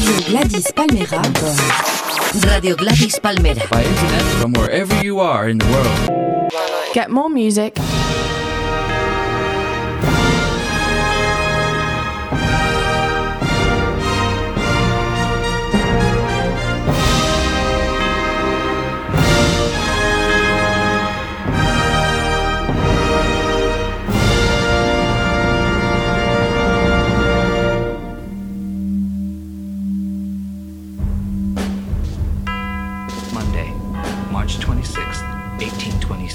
Radio Gladys Palmera. Radio Gladys Palmera. By internet from wherever you are in the world. Get more music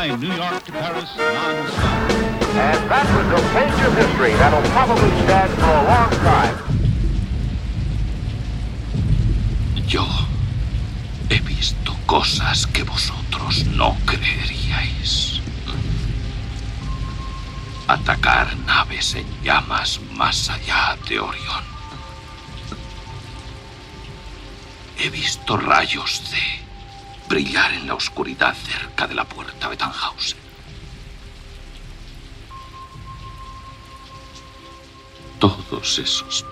New York to Paris non-stop. And that was a page of history that'll probably stand for a long time. Yo he visto cosas que vosotros no creeríais. Atacar naves en llamas más allá de Orión. He visto rayos de brillar en la oscuridad cerca de la puerta de Tannhausen. Todos esos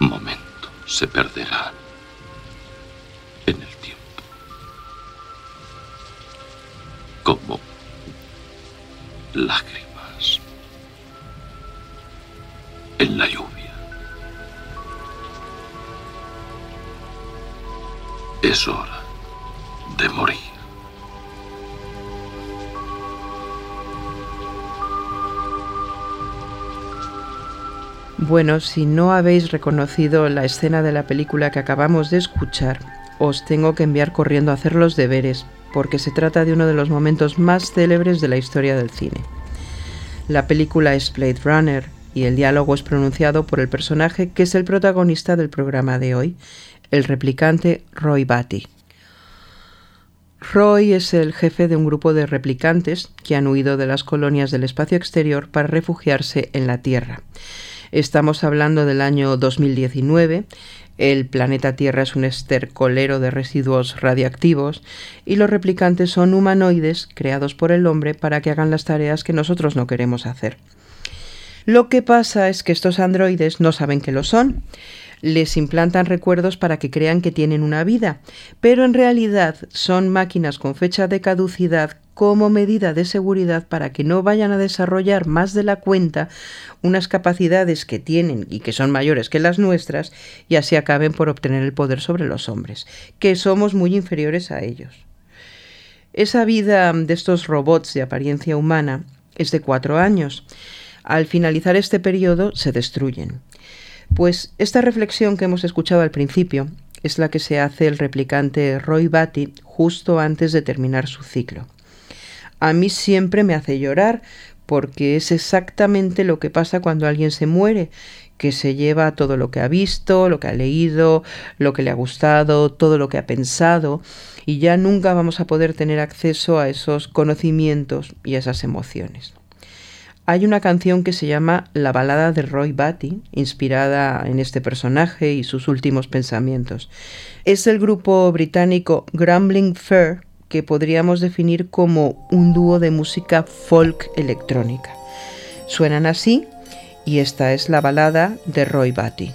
momentos se perderán en el tiempo. Como lágrimas en la lluvia. Es hora de morir. Bueno, si no habéis reconocido la escena de la película que acabamos de escuchar, os tengo que enviar corriendo a hacer los deberes, porque se trata de uno de los momentos más célebres de la historia del cine. La película es Blade Runner y el diálogo es pronunciado por el personaje que es el protagonista del programa de hoy, el replicante Roy Batty. Roy es el jefe de un grupo de replicantes que han huido de las colonias del espacio exterior para refugiarse en la Tierra. Estamos hablando del año 2019. El planeta Tierra es un estercolero de residuos radiactivos y los replicantes son humanoides creados por el hombre para que hagan las tareas que nosotros no queremos hacer. Lo que pasa es que estos androides no saben que lo son. Les implantan recuerdos para que crean que tienen una vida, pero en realidad son máquinas con fecha de caducidad como medida de seguridad para que no vayan a desarrollar más de la cuenta unas capacidades que tienen y que son mayores que las nuestras y así acaben por obtener el poder sobre los hombres, que somos muy inferiores a ellos. Esa vida de estos robots de apariencia humana es de cuatro años. Al finalizar este periodo se destruyen. Pues esta reflexión que hemos escuchado al principio es la que se hace el replicante Roy Batty justo antes de terminar su ciclo. A mí siempre me hace llorar porque es exactamente lo que pasa cuando alguien se muere, que se lleva todo lo que ha visto, lo que ha leído, lo que le ha gustado, todo lo que ha pensado, y ya nunca vamos a poder tener acceso a esos conocimientos y a esas emociones. Hay una canción que se llama La balada de Roy Batty, inspirada en este personaje y sus últimos pensamientos. Es el grupo británico Grumbling Fair, que podríamos definir como un dúo de música folk electrónica. Suenan así y esta es la balada de Roy Batty.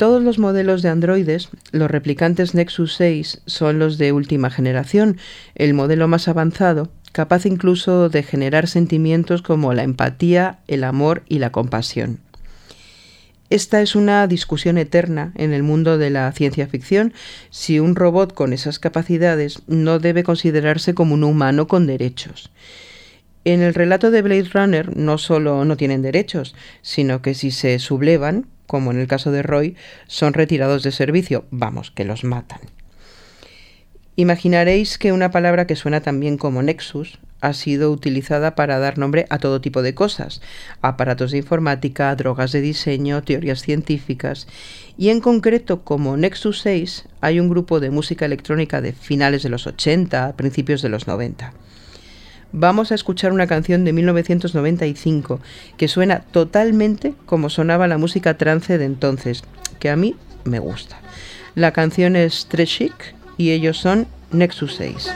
Todos los modelos de androides, los replicantes Nexus 6 son los de última generación, el modelo más avanzado, capaz incluso de generar sentimientos como la empatía, el amor y la compasión. Esta es una discusión eterna en el mundo de la ciencia ficción si un robot con esas capacidades no debe considerarse como un humano con derechos. En el relato de Blade Runner no solo no tienen derechos, sino que si se sublevan, como en el caso de Roy, son retirados de servicio, vamos, que los matan. Imaginaréis que una palabra que suena también como Nexus ha sido utilizada para dar nombre a todo tipo de cosas, aparatos de informática, drogas de diseño, teorías científicas, y en concreto como Nexus 6 hay un grupo de música electrónica de finales de los 80, principios de los 90 vamos a escuchar una canción de 1995 que suena totalmente como sonaba la música trance de entonces, que a mí me gusta. La canción es Chic y ellos son Nexus 6.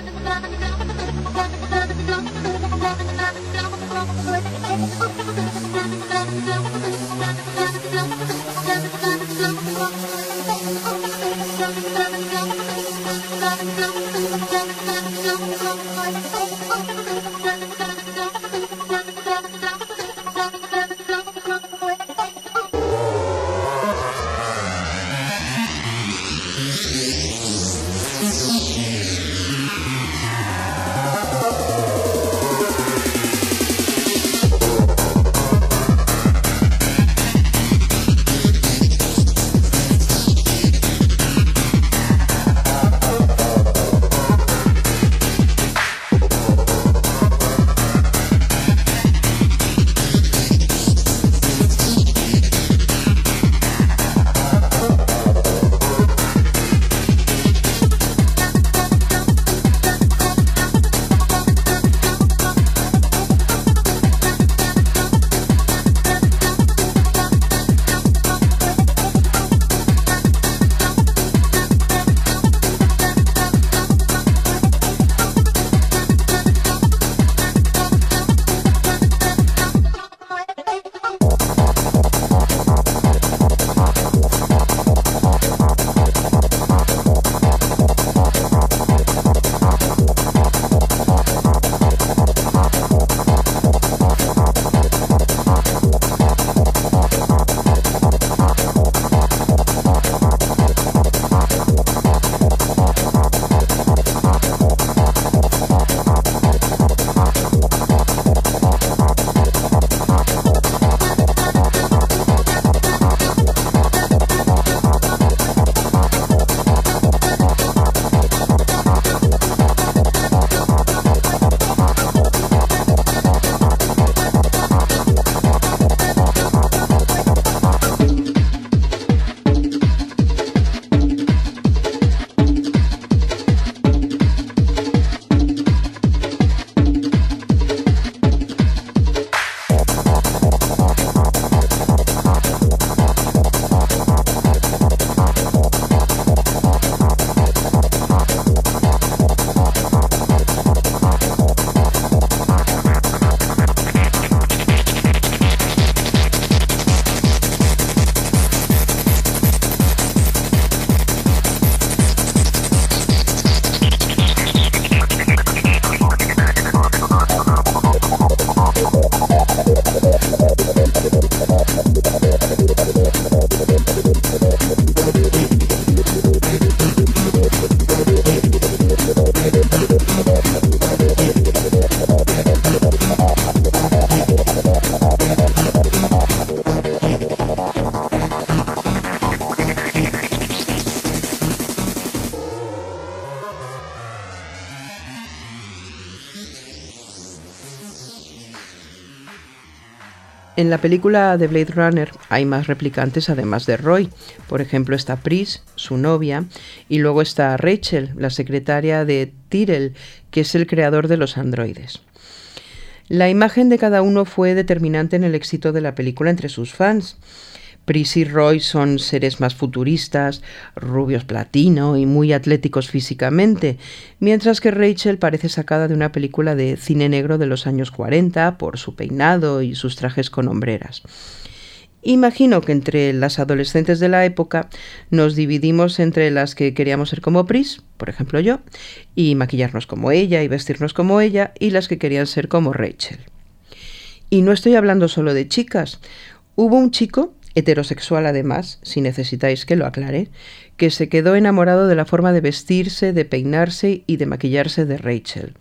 En la película de Blade Runner hay más replicantes además de Roy. Por ejemplo, está Pris, su novia, y luego está Rachel, la secretaria de Tyrell, que es el creador de los androides. La imagen de cada uno fue determinante en el éxito de la película entre sus fans. Pris y Roy son seres más futuristas, rubios platino y muy atléticos físicamente, mientras que Rachel parece sacada de una película de cine negro de los años 40 por su peinado y sus trajes con hombreras. Imagino que entre las adolescentes de la época nos dividimos entre las que queríamos ser como Pris, por ejemplo yo, y maquillarnos como ella y vestirnos como ella, y las que querían ser como Rachel. Y no estoy hablando solo de chicas. Hubo un chico, heterosexual además, si necesitáis que lo aclare, que se quedó enamorado de la forma de vestirse, de peinarse y de maquillarse de Rachel.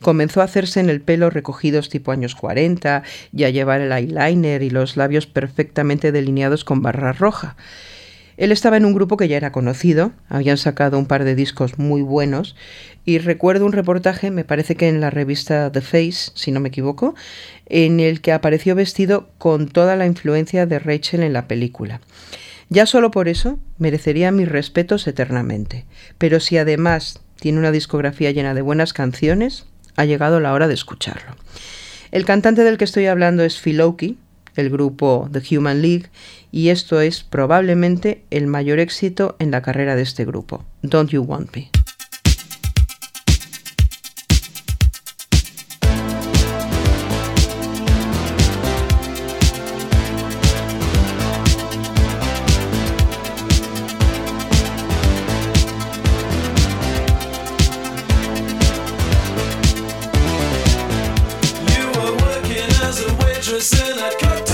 Comenzó a hacerse en el pelo recogidos tipo años 40 y a llevar el eyeliner y los labios perfectamente delineados con barra roja. Él estaba en un grupo que ya era conocido, habían sacado un par de discos muy buenos y recuerdo un reportaje, me parece que en la revista The Face, si no me equivoco, en el que apareció vestido con toda la influencia de Rachel en la película. Ya solo por eso merecería mis respetos eternamente. Pero si además tiene una discografía llena de buenas canciones, ha llegado la hora de escucharlo. El cantante del que estoy hablando es Oakey, el grupo The Human League, y esto es probablemente el mayor éxito en la carrera de este grupo, Don't You Want Me. A waitress in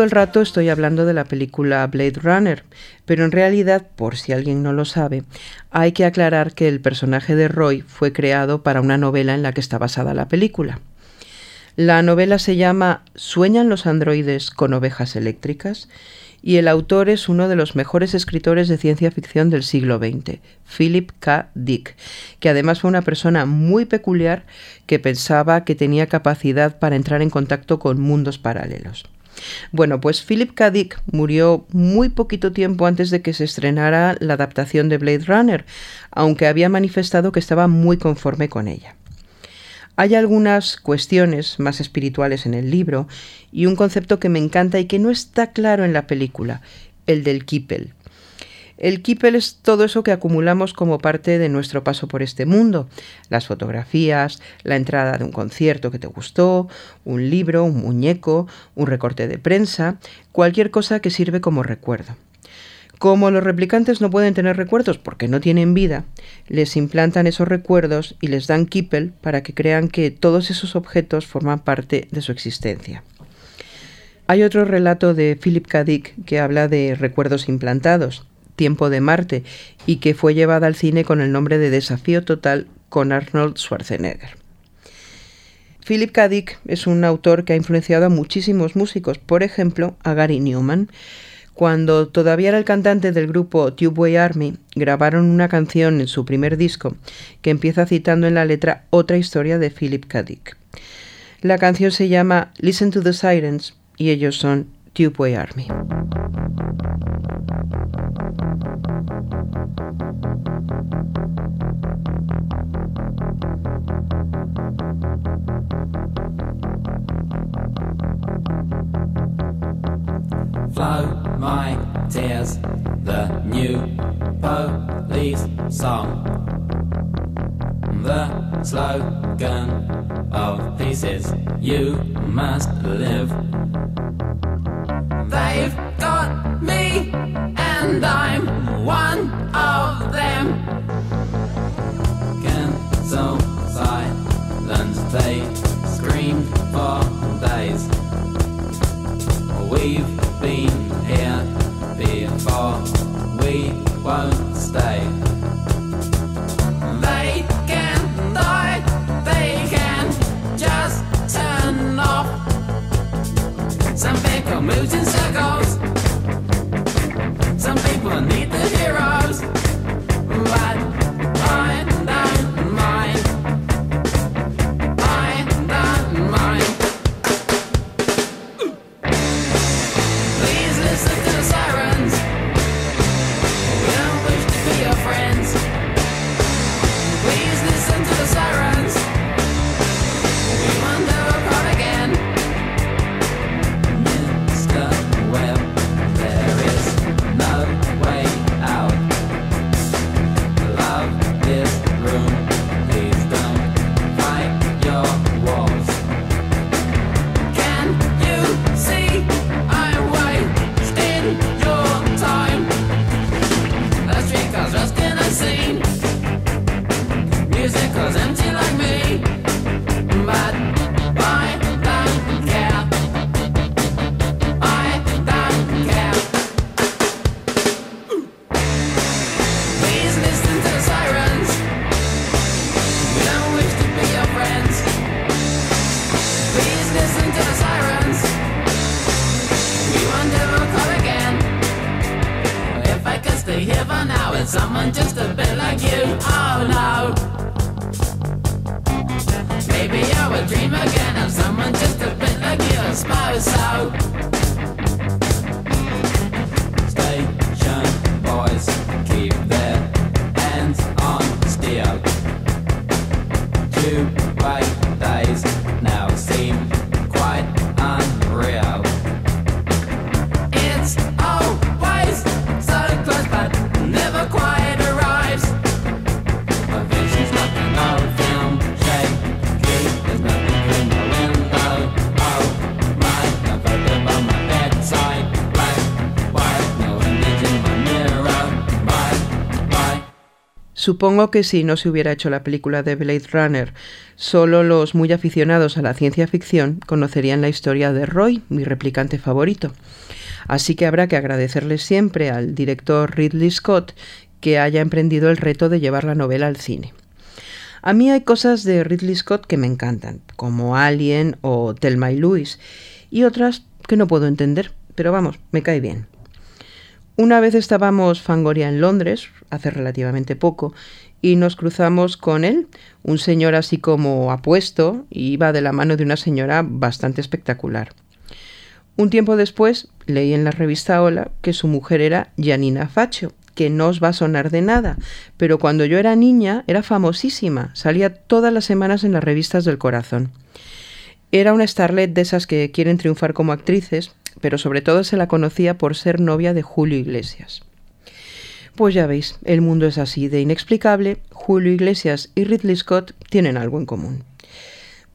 Todo el rato estoy hablando de la película Blade Runner, pero en realidad, por si alguien no lo sabe, hay que aclarar que el personaje de Roy fue creado para una novela en la que está basada la película. La novela se llama ¿Sueñan los androides con ovejas eléctricas? y el autor es uno de los mejores escritores de ciencia ficción del siglo XX, Philip K. Dick, que además fue una persona muy peculiar que pensaba que tenía capacidad para entrar en contacto con mundos paralelos. Bueno, pues Philip K. Dick murió muy poquito tiempo antes de que se estrenara la adaptación de Blade Runner, aunque había manifestado que estaba muy conforme con ella. Hay algunas cuestiones más espirituales en el libro y un concepto que me encanta y que no está claro en la película, el del kipel. El kipel es todo eso que acumulamos como parte de nuestro paso por este mundo. Las fotografías, la entrada de un concierto que te gustó, un libro, un muñeco, un recorte de prensa, cualquier cosa que sirve como recuerdo. Como los replicantes no pueden tener recuerdos porque no tienen vida, les implantan esos recuerdos y les dan kipel para que crean que todos esos objetos forman parte de su existencia. Hay otro relato de Philip K. Dick que habla de recuerdos implantados, Tiempo de Marte, y que fue llevada al cine con el nombre de Desafío Total con Arnold Schwarzenegger. Philip K. Dick es un autor que ha influenciado a muchísimos músicos, por ejemplo, a Gary Newman, cuando todavía era el cantante del grupo Tubeway Army, grabaron una canción en su primer disco que empieza citando en la letra otra historia de Philip K. Dick. La canción se llama Listen to the Sirens y ellos son Tubeway Army. Flow my tears, the new police song. The slogan of peace is you must live. They've got me, and I'm one of them. Silence, they screamed for days. We've been here before, we won't stay. Supongo que si no se hubiera hecho la película de Blade Runner, solo los muy aficionados a la ciencia ficción conocerían la historia de Roy, mi replicante favorito. Así que habrá que agradecerle siempre al director Ridley Scott que haya emprendido el reto de llevar la novela al cine. A mí hay cosas de Ridley Scott que me encantan, como Alien o Thelma y Louise, y otras que no puedo entender, pero vamos, me cae bien. Una vez estábamos Fangoria en Londres, hace relativamente poco, y nos cruzamos con él, un señor así como apuesto, y iba de la mano de una señora bastante espectacular. Un tiempo después leí en la revista Hola que su mujer era Janina Faccio, que no os va a sonar de nada, pero cuando yo era niña era famosísima, salía todas las semanas en las revistas del corazón. Era una starlet de esas que quieren triunfar como actrices, pero sobre todo se la conocía por ser novia de Julio Iglesias. Pues ya veis, el mundo es así de inexplicable, Julio Iglesias y Ridley Scott tienen algo en común.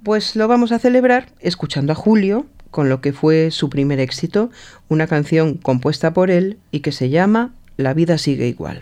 Pues lo vamos a celebrar escuchando a Julio con lo que fue su primer éxito, una canción compuesta por él y que se llama La vida sigue igual.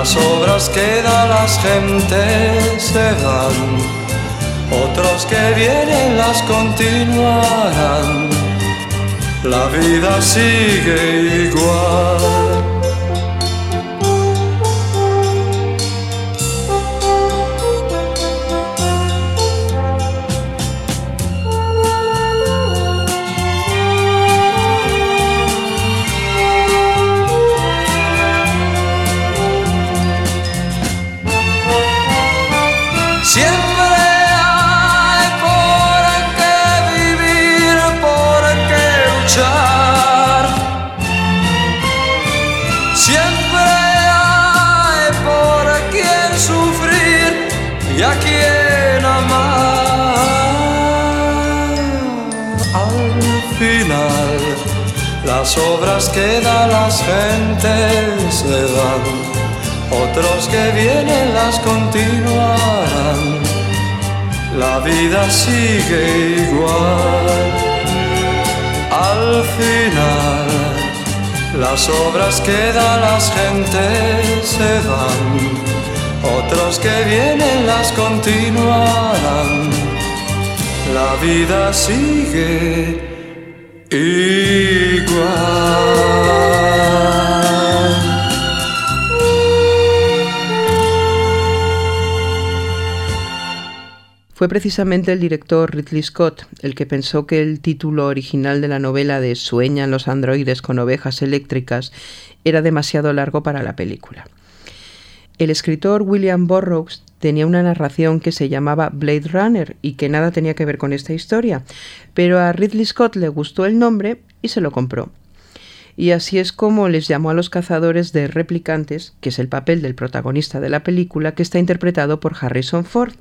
Las obras quedan, las gentes se van. Otros que vienen las continuarán. La vida sigue igual. Continuarán. La vida sigue igual. Al final, las obras quedan, las gentes se van. Otros que vienen las continuarán. La vida sigue igual. Fue precisamente el director Ridley Scott el que pensó que el título original de la novela de Sueñan los androides con ovejas eléctricas era demasiado largo para la película. El escritor William Burroughs tenía una narración que se llamaba Blade Runner y que nada tenía que ver con esta historia, pero a Ridley Scott le gustó el nombre y se lo compró. Y así es como les llamó a los cazadores de replicantes, que es el papel del protagonista de la película, que está interpretado por Harrison Ford.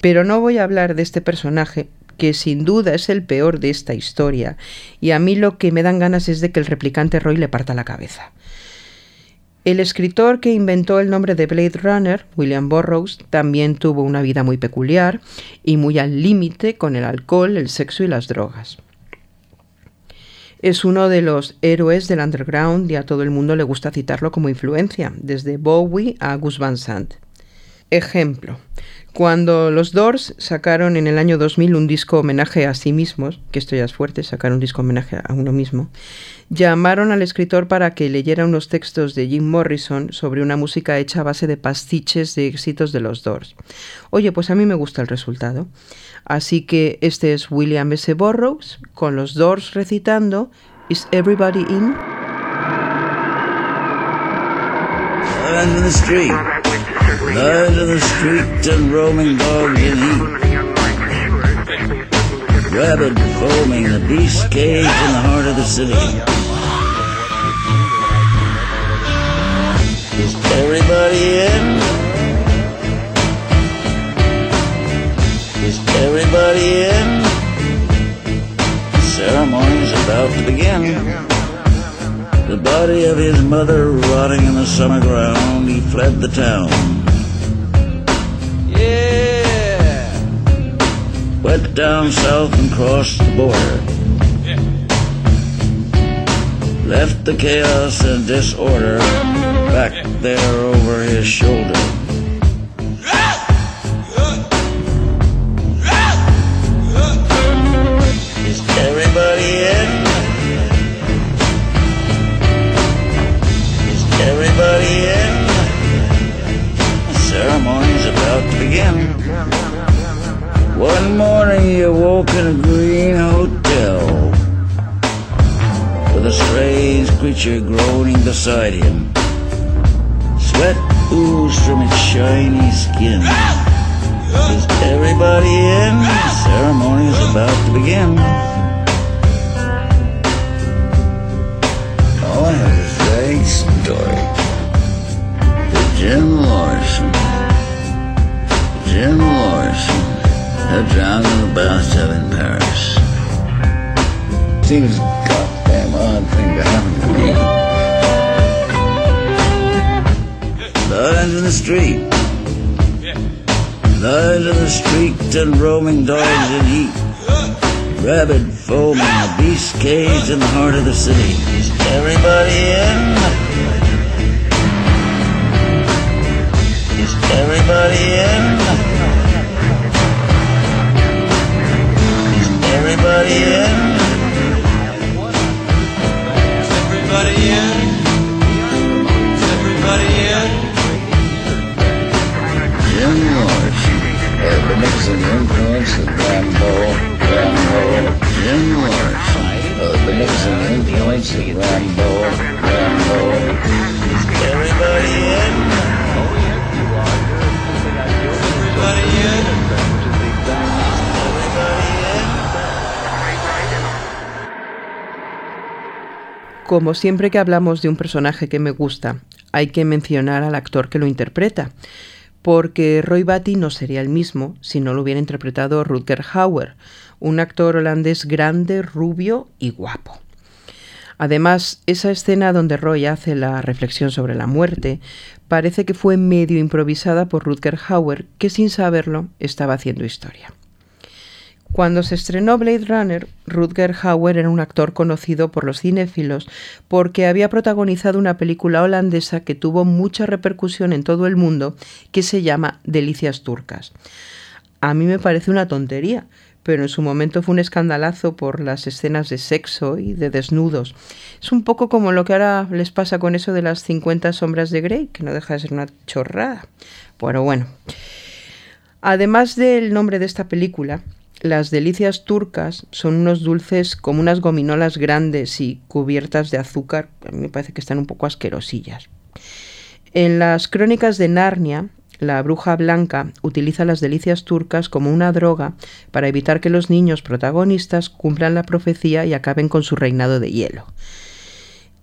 Pero no voy a hablar de este personaje, que sin duda es el peor de esta historia, y a mí lo que me dan ganas es de que el replicante Roy le parta la cabeza. El escritor que inventó el nombre de Blade Runner, William Burroughs, también tuvo una vida muy peculiar y muy al límite con el alcohol, el sexo y las drogas. Es uno de los héroes del underground y a todo el mundo le gusta citarlo como influencia, desde Bowie a Gus Van Sant. Ejemplo, cuando los Doors sacaron en el año 2000 un disco homenaje a sí mismos, que esto ya es fuerte, sacar un disco homenaje a uno mismo, llamaron al escritor para que leyera unos textos de Jim Morrison sobre una música hecha a base de pastiches de éxitos de los Doors. Oye, pues a mí me gusta el resultado. Así que este es William S. Burroughs con los Doors recitando Is Everybody In? In the street. Lions in the street and roaming dogs in heat. Rabid foaming, the beast cage in the heart of the city. Is everybody in? Is everybody in? The ceremony's about to begin. The body of his mother rotting in the summer ground, he fled the town. Went down south and crossed the border. Left the chaos and disorder back there over his shoulder. Is everybody in? Is everybody in? The ceremony's about to begin. One morning he awoke in a green hotel with a strange creature groaning beside him. Sweat oozed from its shiny skin. Is everybody in? The ceremony's about to begin. Oh, I have a vague story. The Jim Morrison. Jim Morrison drowned in the bathtub in Paris. Seems a goddamn odd thing to happen to me. Lions in the street. Lions in the street and roaming dogs in heat. Rabid foaming, a beast caged in the heart of the city. Is everybody in? Is everybody in? Everybody in? Everybody in? Everybody in? Jim beneficent influence Como siempre que hablamos de un personaje que me gusta, hay que mencionar al actor que lo interpreta, porque Roy Batty no sería el mismo si no lo hubiera interpretado Rutger Hauer, un actor holandés grande, rubio y guapo. Además, esa escena donde Roy hace la reflexión sobre la muerte parece que fue medio improvisada por Rutger Hauer, que sin saberlo estaba haciendo historia. Cuando se estrenó Blade Runner, Rutger Hauer era un actor conocido por los cinéfilos porque había protagonizado una película holandesa que tuvo mucha repercusión en todo el mundo que se llama Delicias Turcas. A mí me parece una tontería, pero en su momento fue un escandalazo por las escenas de sexo y de desnudos. Es un poco como lo que ahora les pasa con eso de las 50 sombras de Grey, que no deja de ser una chorrada. Pero bueno. Además del nombre de esta película, las delicias turcas son unos dulces como unas gominolas grandes y cubiertas de azúcar. A mí me parece que están un poco asquerosillas. En las crónicas de Narnia, la bruja blanca utiliza las delicias turcas como una droga para evitar que los niños protagonistas cumplan la profecía y acaben con su reinado de hielo.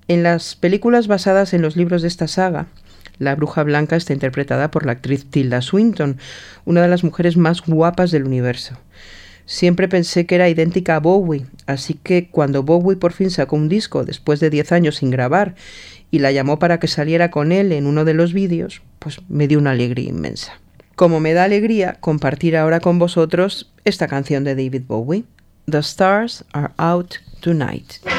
En las películas basadas en los libros de esta saga, la bruja blanca está interpretada por la actriz Tilda Swinton, una de las mujeres más guapas del universo. Siempre pensé que era idéntica a Bowie, así que cuando Bowie por fin sacó un disco después de 10 años sin grabar y la llamó para que saliera con él en uno de los vídeos, pues me dio una alegría inmensa. Como me da alegría compartir ahora con vosotros esta canción de David Bowie, The Stars Are Out Tonight.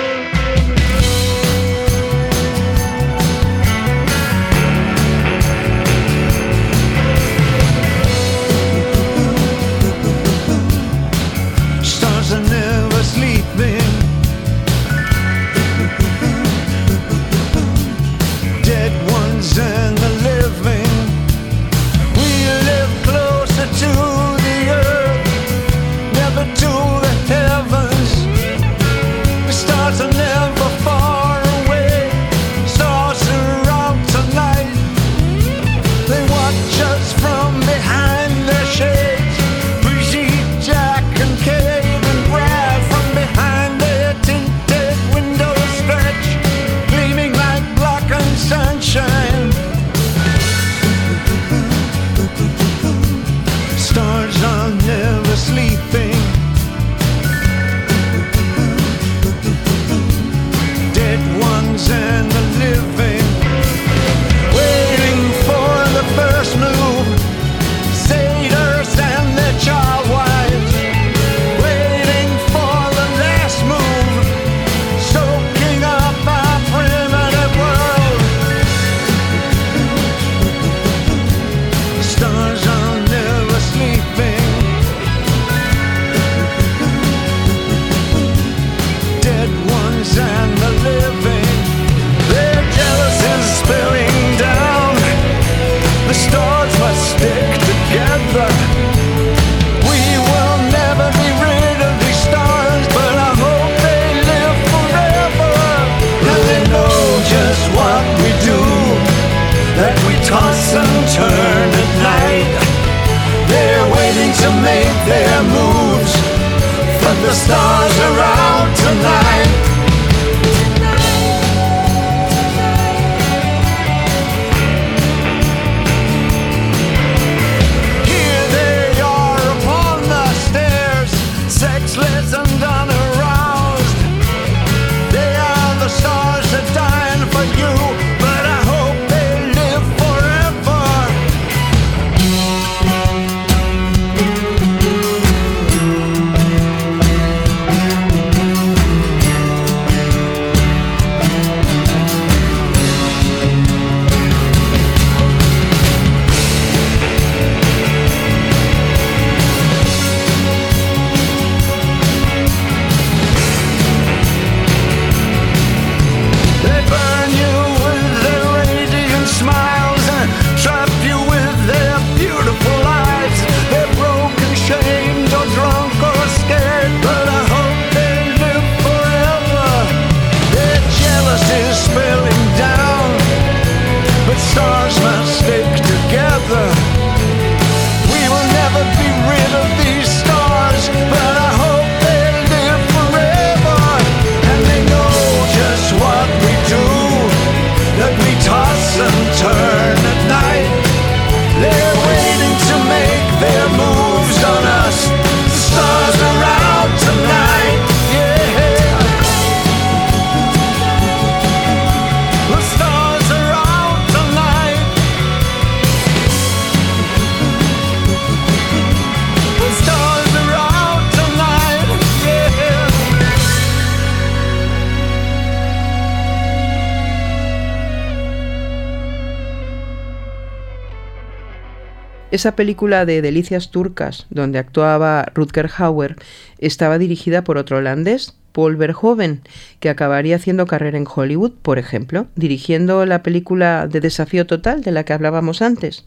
Esa película de Delicias Turcas, donde actuaba Rutger Hauer, estaba dirigida por otro holandés, Paul Verhoeven, que acabaría haciendo carrera en Hollywood, por ejemplo, dirigiendo la película de Desafío Total de la que hablábamos antes.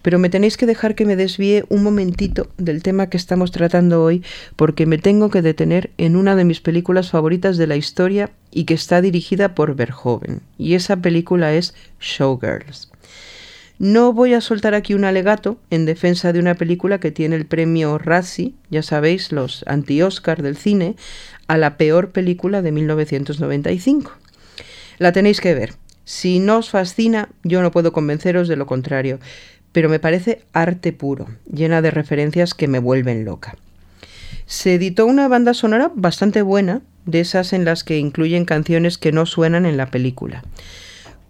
Pero me tenéis que dejar que me desvíe un momentito del tema que estamos tratando hoy, porque me tengo que detener en una de mis películas favoritas de la historia y que está dirigida por Verhoeven. Y esa película es Showgirls. No voy a soltar aquí un alegato en defensa de una película que tiene el premio Razzie, ya sabéis, los anti-Oscar del cine, a la peor película de 1995. La tenéis que ver. Si no os fascina, yo no puedo convenceros de lo contrario, pero me parece arte puro, llena de referencias que me vuelven loca. Se editó una banda sonora bastante buena, de esas en las que incluyen canciones que no suenan en la película.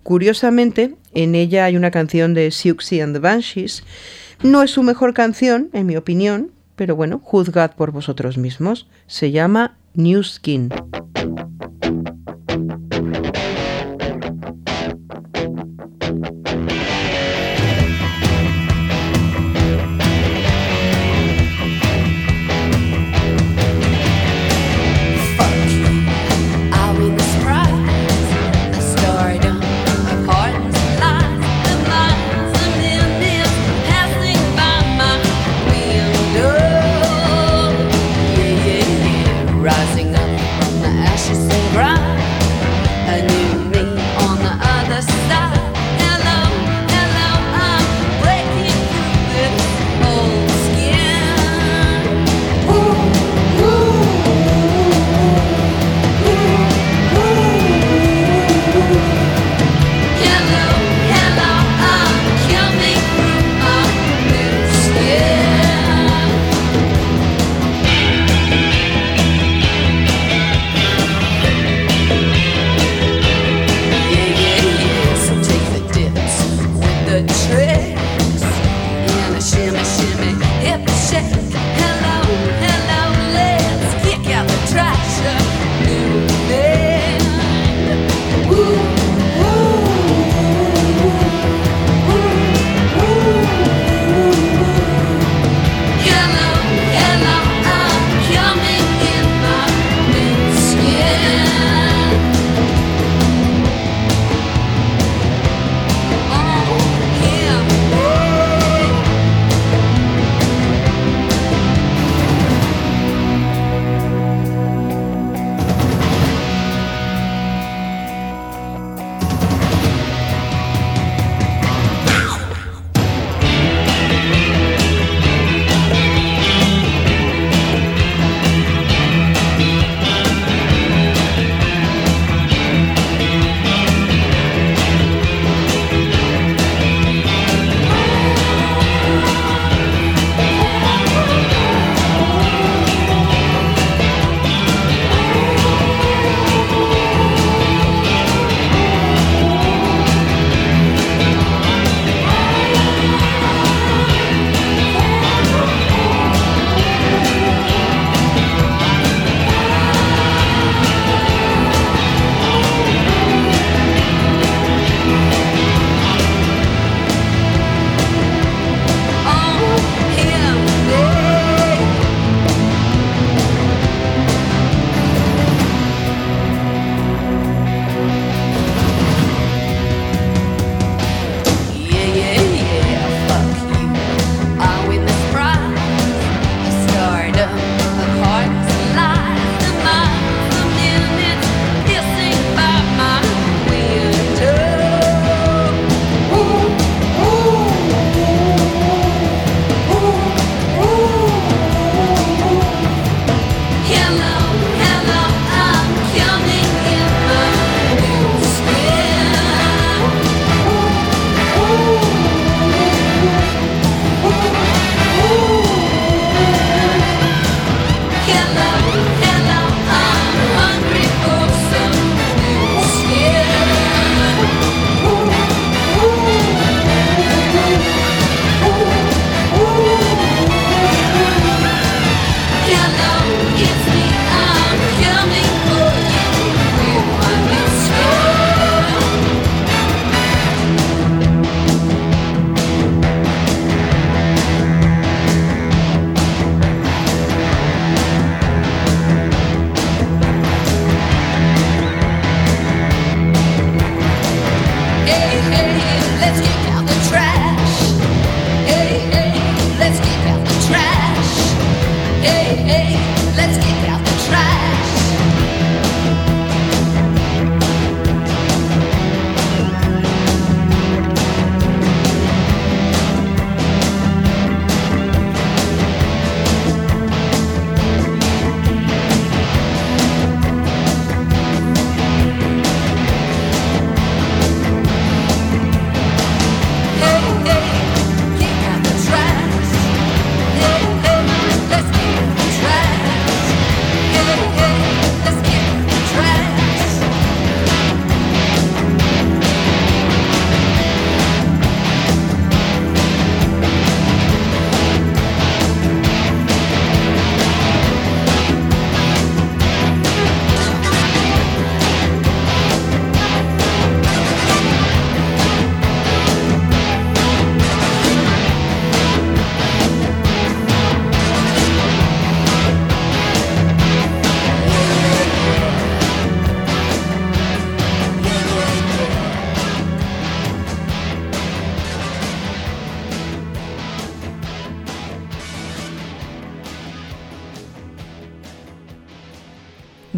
Curiosamente, en ella hay una canción de Siouxsie and the Banshees. No es su mejor canción, en mi opinión, pero bueno, juzgad por vosotros mismos. Se llama New Skin.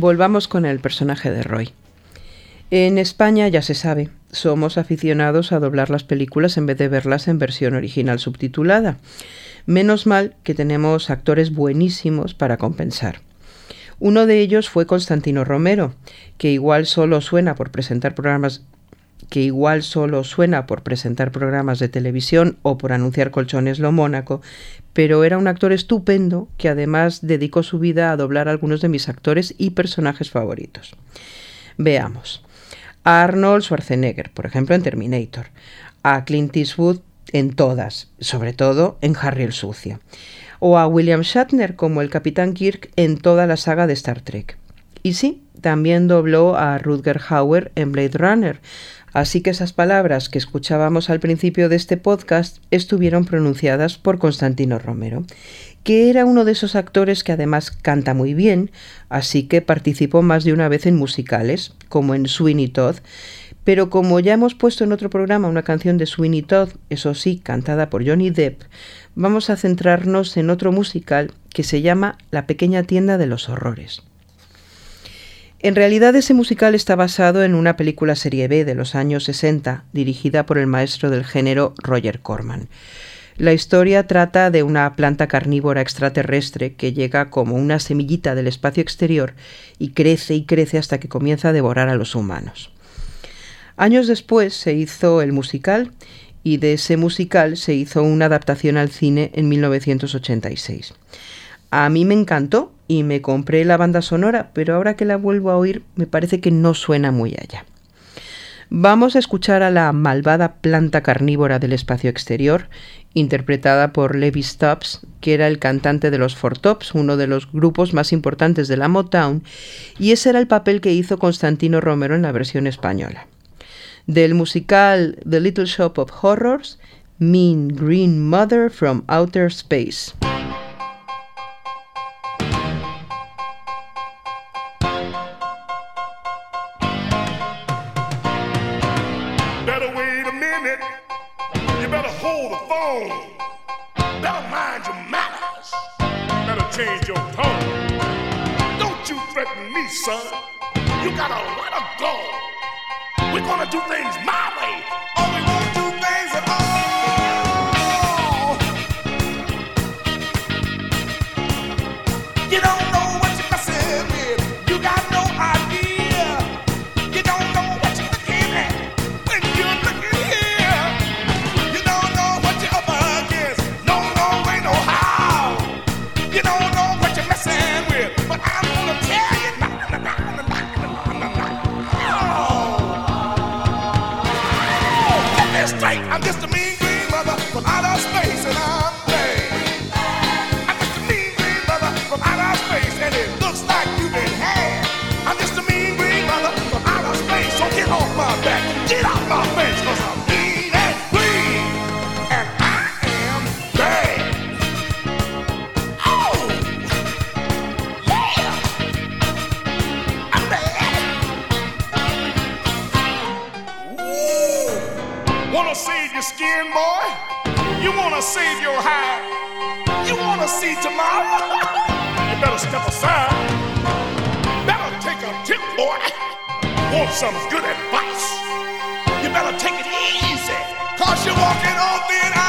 Volvamos con el personaje de Roy. En España, ya se sabe, somos aficionados a doblar las películas en vez de verlas en versión original subtitulada. Menos mal que tenemos actores buenísimos para compensar. Uno de ellos fue Constantino Romero, que igual solo suena por presentar programas que igual solo suena por presentar programas de televisión o por anunciar colchones lo Mónaco, pero era un actor estupendo que además dedicó su vida a doblar a algunos de mis actores y personajes favoritos. Veamos. A Arnold Schwarzenegger, por ejemplo, en Terminator. A Clint Eastwood en todas, sobre todo en Harry el Sucio. O a William Shatner como el Capitán Kirk en toda la saga de Star Trek. Y sí, también dobló a Rutger Hauer en Blade Runner, Así que esas palabras que escuchábamos al principio de este podcast estuvieron pronunciadas por Constantino Romero, que era uno de esos actores que además canta muy bien, así que participó más de una vez en musicales, como en Sweeney Todd, pero como ya hemos puesto en otro programa una canción de Sweeney Todd, eso sí, cantada por Johnny Depp, vamos a centrarnos en otro musical que se llama La pequeña tienda de los horrores. En realidad ese musical está basado en una película serie B de los años 60, dirigida por el maestro del género Roger Corman. La historia trata de una planta carnívora extraterrestre que llega como una semillita del espacio exterior y crece y crece hasta que comienza a devorar a los humanos. Años después se hizo el musical y de ese musical se hizo una adaptación al cine en 1986. A mí me encantó y me compré la banda sonora, pero ahora que la vuelvo a oír me parece que no suena muy allá. Vamos a escuchar a la malvada planta carnívora del espacio exterior, interpretada por Levi Stubbs, que era el cantante de los Four Tops, uno de los grupos más importantes de la Motown, y ese era el papel que hizo Constantino Romero en la versión española. Del musical The Little Shop of Horrors, Mean Green Mother from Outer Space. Threaten me, son. You got a lot of go. We're gonna do things my way. save your hide. You wanna see tomorrow? you better step aside. Better take a tip, boy. Want some good advice? You better take it easy. Cause you're walking on thin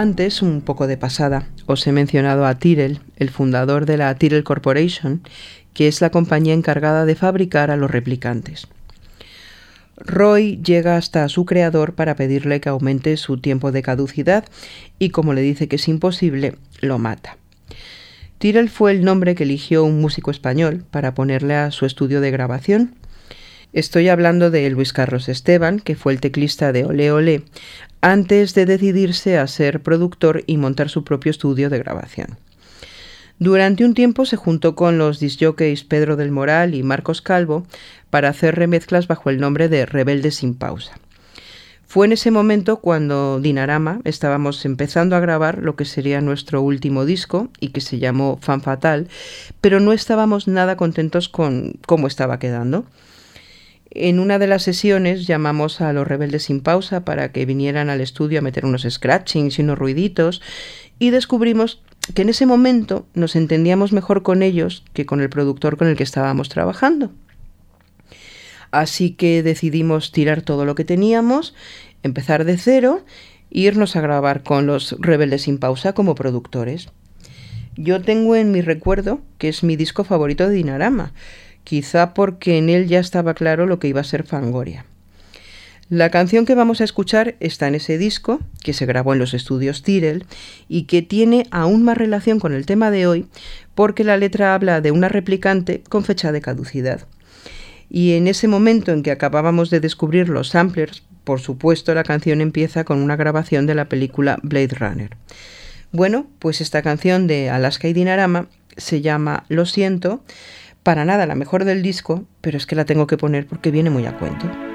Antes, un poco de pasada, os he mencionado a Tyrell, el fundador de la Tyrell Corporation, que es la compañía encargada de fabricar a los replicantes. Roy llega hasta su creador para pedirle que aumente su tiempo de caducidad y como le dice que es imposible, lo mata. Tyrell fue el nombre que eligió un músico español para ponerle a su estudio de grabación. Estoy hablando de Luis Carlos Esteban, que fue el teclista de Ole Ole, antes de decidirse a ser productor y montar su propio estudio de grabación. Durante un tiempo se juntó con los disjockeys Pedro del Moral y Marcos Calvo para hacer remezclas bajo el nombre de Rebelde sin pausa. Fue en ese momento cuando Dinarama estábamos empezando a grabar lo que sería nuestro último disco y que se llamó Fan Fatal, pero no estábamos nada contentos con cómo estaba quedando. En una de las sesiones llamamos a los rebeldes sin pausa para que vinieran al estudio a meter unos scratchings y unos ruiditos y descubrimos que en ese momento nos entendíamos mejor con ellos que con el productor con el que estábamos trabajando. Así que decidimos tirar todo lo que teníamos, empezar de cero e irnos a grabar con los rebeldes sin pausa como productores. Yo tengo en mi recuerdo que es mi disco favorito de Dinarama, quizá porque en él ya estaba claro lo que iba a ser Fangoria. La canción que vamos a escuchar está en ese disco, que se grabó en los estudios Tyrell, y que tiene aún más relación con el tema de hoy, porque la letra habla de una replicante con fecha de caducidad. Y en ese momento en que acabábamos de descubrir los samplers, por supuesto la canción empieza con una grabación de la película Blade Runner. Bueno, pues esta canción de Alaska y Dinarama se llama Lo siento, para nada la mejor del disco, pero es que la tengo que poner porque viene muy a cuento.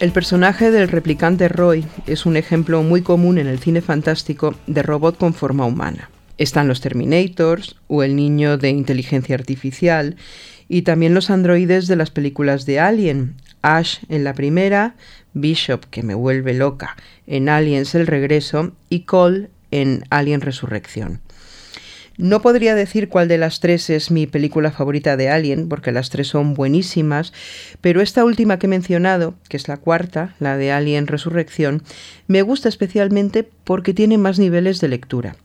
El personaje del replicante Roy es un ejemplo muy común en el cine fantástico de robot con forma humana. Están los Terminators o el niño de inteligencia artificial y también los androides de las películas de Alien, Ash en la primera, Bishop, que me vuelve loca, en Aliens el regreso y Cole en Alien Resurrección. No podría decir cuál de las tres es mi película favorita de Alien, porque las tres son buenísimas, pero esta última que he mencionado, que es la cuarta, la de Alien Resurrección, me gusta especialmente porque tiene más niveles de lectura.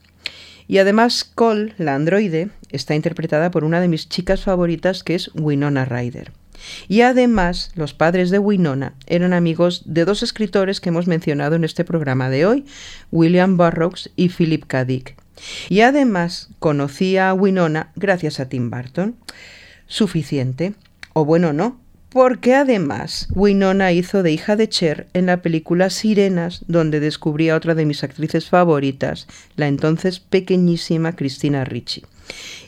Y además Cole, la androide, está interpretada por una de mis chicas favoritas que es Winona Ryder. Y además, los padres de Winona eran amigos de dos escritores que hemos mencionado en este programa de hoy, William Burroughs y Philip K. Dick. Y además conocía a Winona gracias a Tim Burton. Suficiente. O bueno, no, porque además Winona hizo de hija de Cher en la película Sirenas, donde descubrí a otra de mis actrices favoritas, la entonces pequeñísima Cristina Ricci.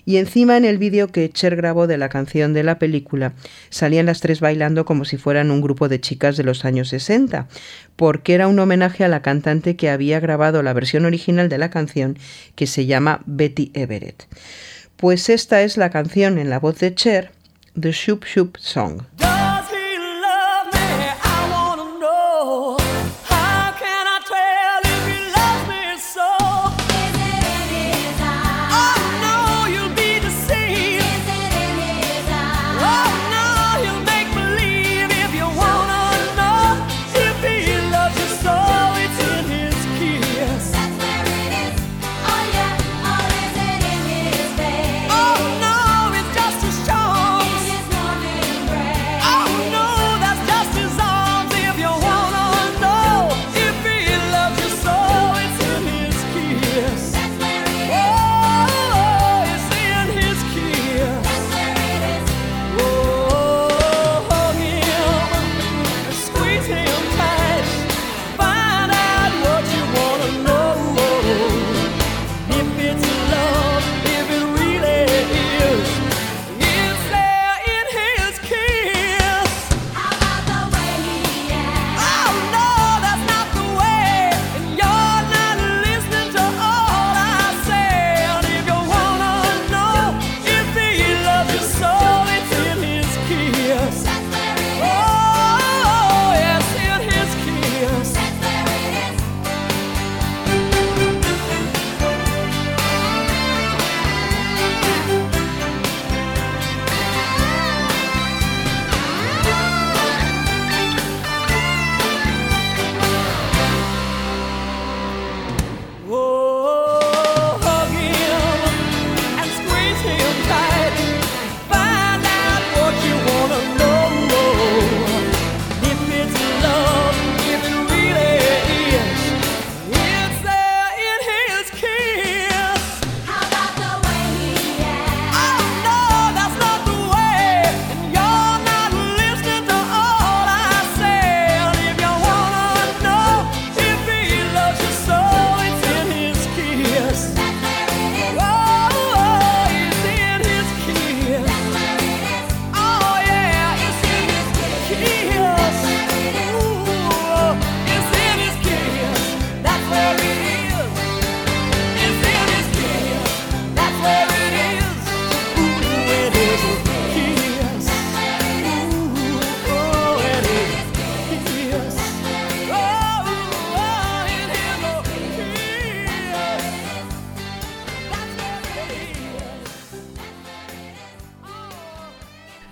Y encima en el vídeo que Cher grabó de la canción de la película, salían las tres bailando como si fueran un grupo de chicas de los años 60, porque era un homenaje a la cantante que había grabado la versión original de la canción, que se llama Betty Everett. Pues esta es la canción en la voz de Cher, The Shoop Shoop Song.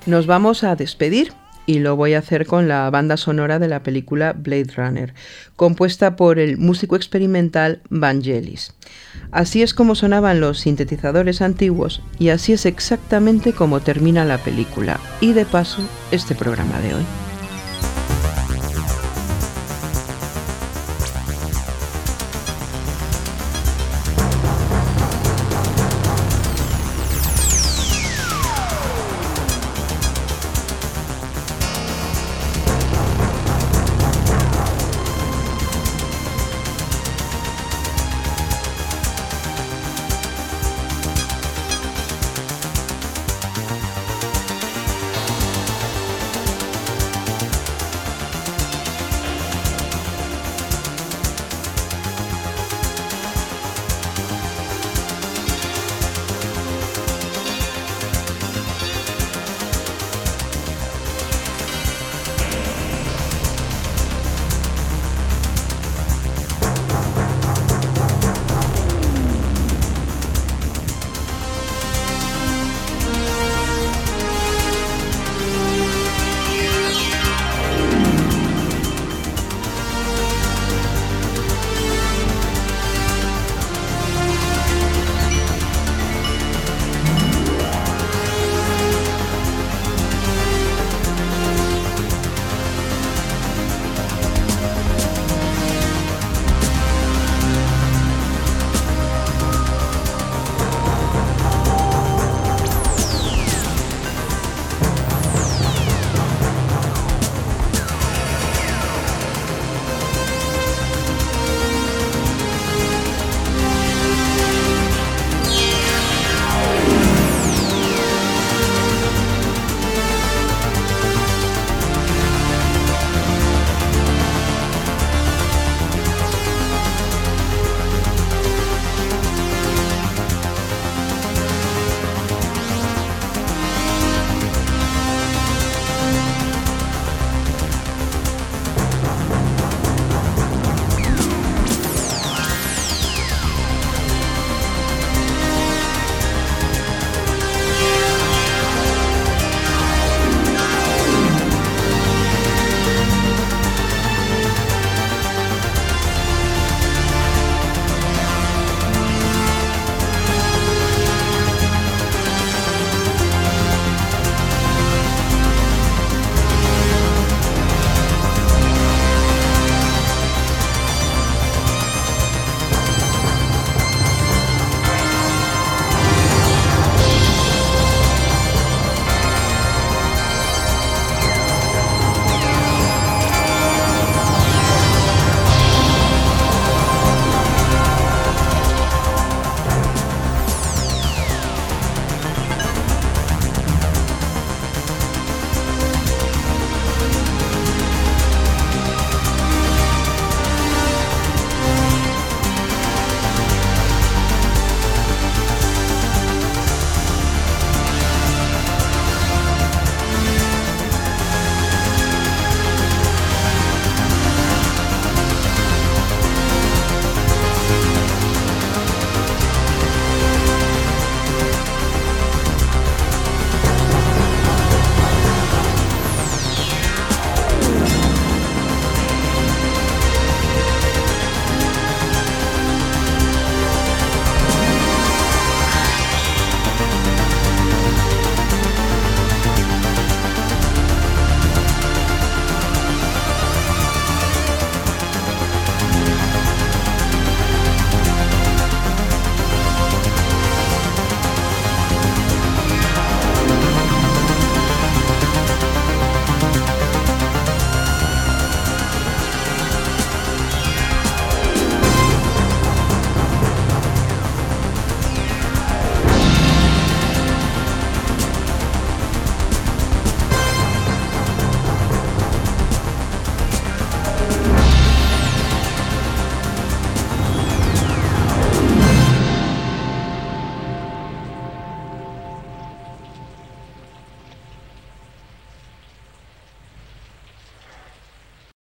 Nos vamos a despedir y lo voy a hacer con la banda sonora de la película Blade Runner, compuesta por el músico experimental Vangelis. Así es como sonaban los sintetizadores antiguos y así es exactamente como termina la película y de paso este programa de hoy.